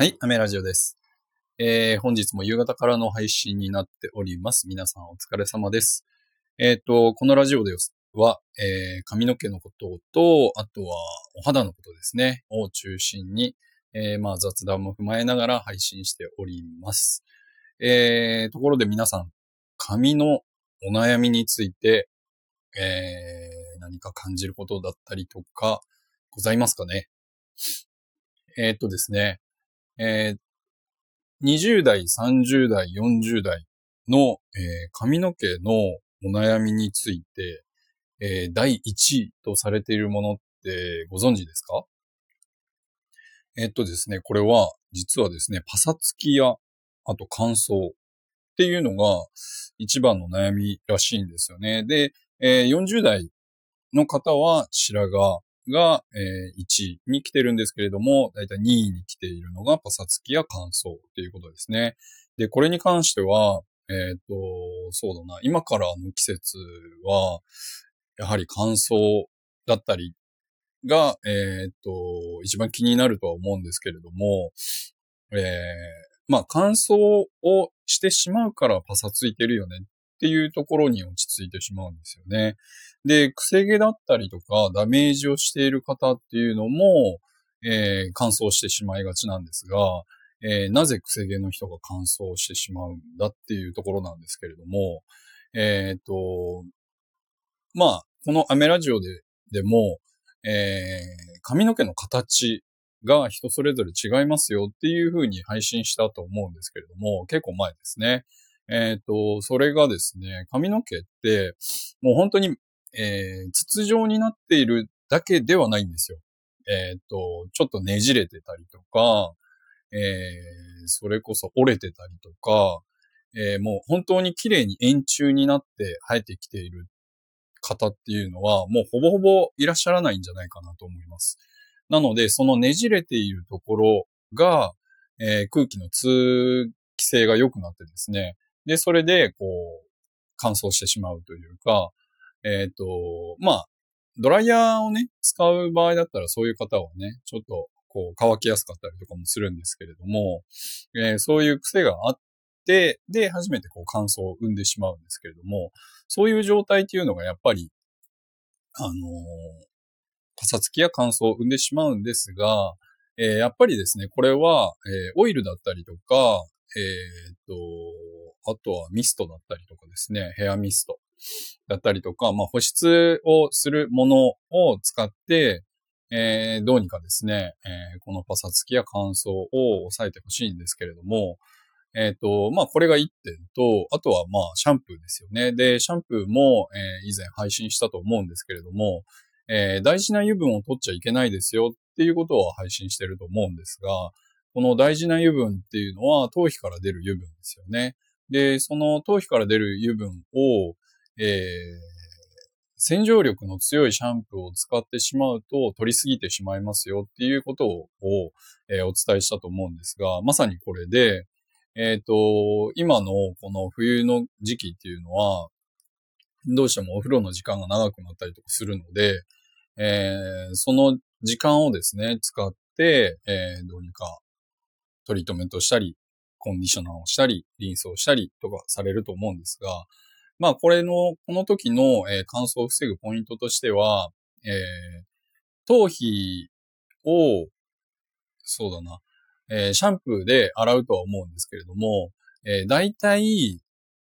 はい、アメラジオです。えー、本日も夕方からの配信になっております。皆さんお疲れ様です。えっ、と、このラジオでは、えー、髪の毛のことと、あとはお肌のことですね、を中心に、えー、まあ雑談も踏まえながら配信しております。えー、ところで皆さん、髪のお悩みについて、えー、何か感じることだったりとか、ございますかね？えーっとですね、えー20代、30代、40代の、えー髪の毛のお悩みについて、えー第1位とされているものってご存知ですか？えっとですね、これは、実はですね、パサつきや、あと乾燥っていうのが一番の悩みらしいんですよね。で、えー40代の方は白髪が、えー1位に来てるんですけれども、だいたい2位に来ているのがパサつきや乾燥っていうことですね。で、これに関しては、えっ、と、そうだな、今からの季節は、やはり乾燥だったりが、えっ、と、一番気になるとは思うんですけれども、えーまあ乾燥をしてしまうからパサついてるよねっっていうところに落ち着いてしまうんですよね。で、くせ毛だったりとか、ダメージをしている方っていうのも、えー乾燥してしまいがちなんですが、えーなぜくせ毛の人が乾燥してしまうんだっていうところなんですけれども、えっ、と、まあ、このアメラジオで、でも、えー髪の毛の形が人それぞれ違いますよっていう風に配信したと思うんですけれども、結構前ですね。えっ、と、それがですね、髪の毛って、もう本当にえー筒状になっているだけではないんですよ。えっ、と、ちょっとねじれてたりとか、えーそれこそ折れてたりとか、えーもう本当に綺麗に円柱になって生えてきている方っていうのは、もうほぼほぼいらっしゃらないんじゃないかなと思います。なので、そのねじれているところが、えー空気の通気性が良くなってですね、で、それで、こう、乾燥してしまうというか、えっ、と、まあ、ドライヤーをね、使う場合だったらそういう方はね、ちょっと、こう、乾きやすかったりとかもするんですけれども、えーそういう癖があって、で、初めてこう乾燥を生んでしまうんですけれども、そういう状態っていうのがやっぱり、あのーパサつきや乾燥を生んでしまうんですが、えーやっぱりですね、これは、えーオイルだったりとか、えーっと、あとはミストだったりとかですね、ヘアミストだったりとか、まあ保湿をするものを使って、えーどうにかですね、えーこのパサつきや乾燥を抑えてほしいんですけれども、えっ、と、まあ、これが1点と、あとはまあ、シャンプーですよね。で、シャンプーも、え以前配信したと思うんですけれども、え大事な油分を取っちゃいけないですよっていうことを配信してると思うんですが、この大事な油分っていうのは頭皮から出る油分ですよね。で、その頭皮から出る油分を、えー洗浄力の強いシャンプーを使ってしまうと取りすぎてしまいますよっていうことを、えーお伝えしたと思うんですが、まさにこれで、えっ、と、今のこの冬の時期っていうのは、どうしてもお風呂の時間が長くなったりとかするので、えーその時間をですね、使って、えーどうにかトリートメントしたり、コンディショナーをしたり、リンスをしたりとかされると思うんですが、まあこれの、この時の、えー乾燥を防ぐポイントとしては、えー頭皮を、そうだな、えーシャンプーで洗うとは思うんですけれども、えー、大体、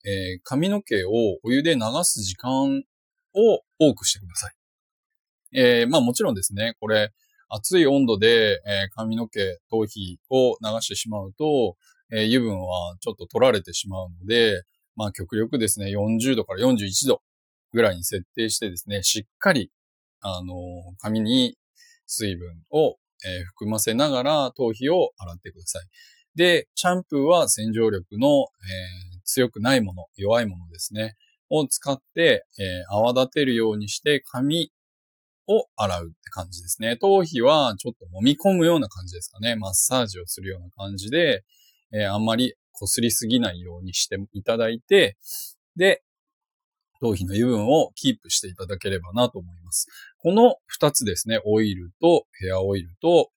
えー髪の毛をお湯で流す時間を多くしてください。えーまあもちろんですね、これ、熱い温度で、え髪の毛、頭皮を流してしまうと、え油分はちょっと取られてしまうので、まあ極力ですね、40度から41度ぐらいに設定してですね、しっかり、あの髪に水分を、え含ませながら頭皮を洗ってください。で、シャンプーは洗浄力の、えー強くないもの、弱いものですね、を使って、えー泡立てるようにして髪を洗うって感じですね。頭皮はちょっと揉み込むような感じですかね。マッサージをするような感じで、えーあんまり擦りすぎないようにしていただいて、で、頭皮の油分をキープしていただければなと思います。この二つですね、オイルとヘアオイルと、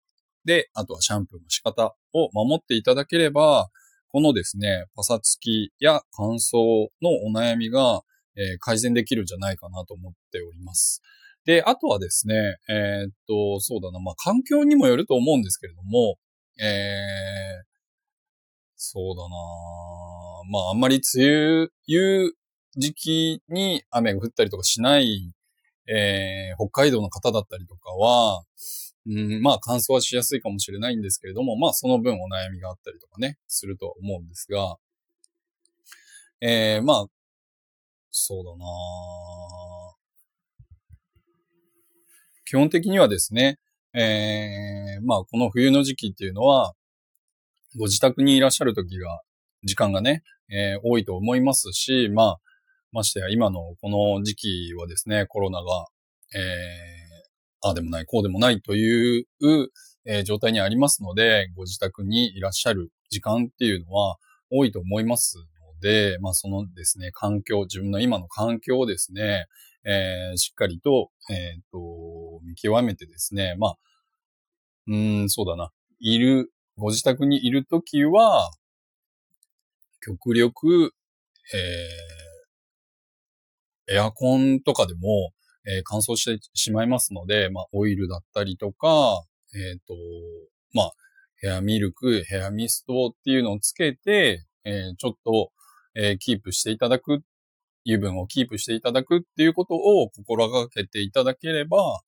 で、あとはシャンプーの仕方を守っていただければ、このですね、パサつきや乾燥のお悩みが、えー、改善できるんじゃないかなと思っております。で、あとはですね、えー、っと、そうだな、まあ、環境にもよると思うんですけれども、えー、そうだなまあ、あんまり梅雨、いう時期に雨が降ったりとかしない、えー、北海道の方だったりとかは、うん、まあ乾燥はしやすいかもしれないんですけれども、まあその分お悩みがあったりとかね、するとは思うんですが、えー、まあ、そうだな基本的にはですね、えー、まあこの冬の時期っていうのは、ご自宅にいらっしゃる時が、時間がね、えー、多いと思いますし、まあ、ましてや今のこの時期はですね、コロナが、えー、ああでもない、こうでもないという、えー、状態にありますので、ご自宅にいらっしゃる時間っていうのは多いと思いますので、まあそのですね、環境、自分の今の環境をですね、えー、しっかりと、えっ、と、見極めてですね、まあ、うん、そうだな、いる、ご自宅にいるときは、極力、えー、エアコンとかでも、えー、乾燥してしまいますので、まあ、オイルだったりとか、えっ、ー、と、まあ、ヘアミルク、ヘアミストっていうのをつけて、えー、ちょっと、えー、キープしていただく、油分をキープしていただくっていうことを心がけていただければ、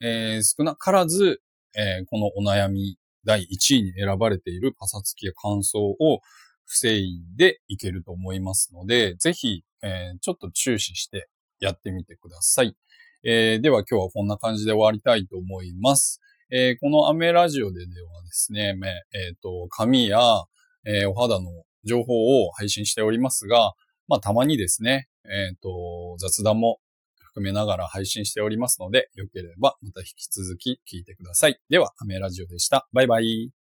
えー、少なからず、えー、このお悩み第1位に選ばれているパサつきや乾燥を防いでいけると思いますので、ぜひ、えー、ちょっと注視してやってみてください。えー、では今日はこんな感じで終わりたいと思います。えー、このアメラジオでではですね、えっ、と、髪や、えお肌の情報を配信しておりますが、まあ、たまにですね、えっ、と、雑談も含めながら配信しておりますので、よければまた引き続き聞いてください。では、アメラジオでした。バイバイ。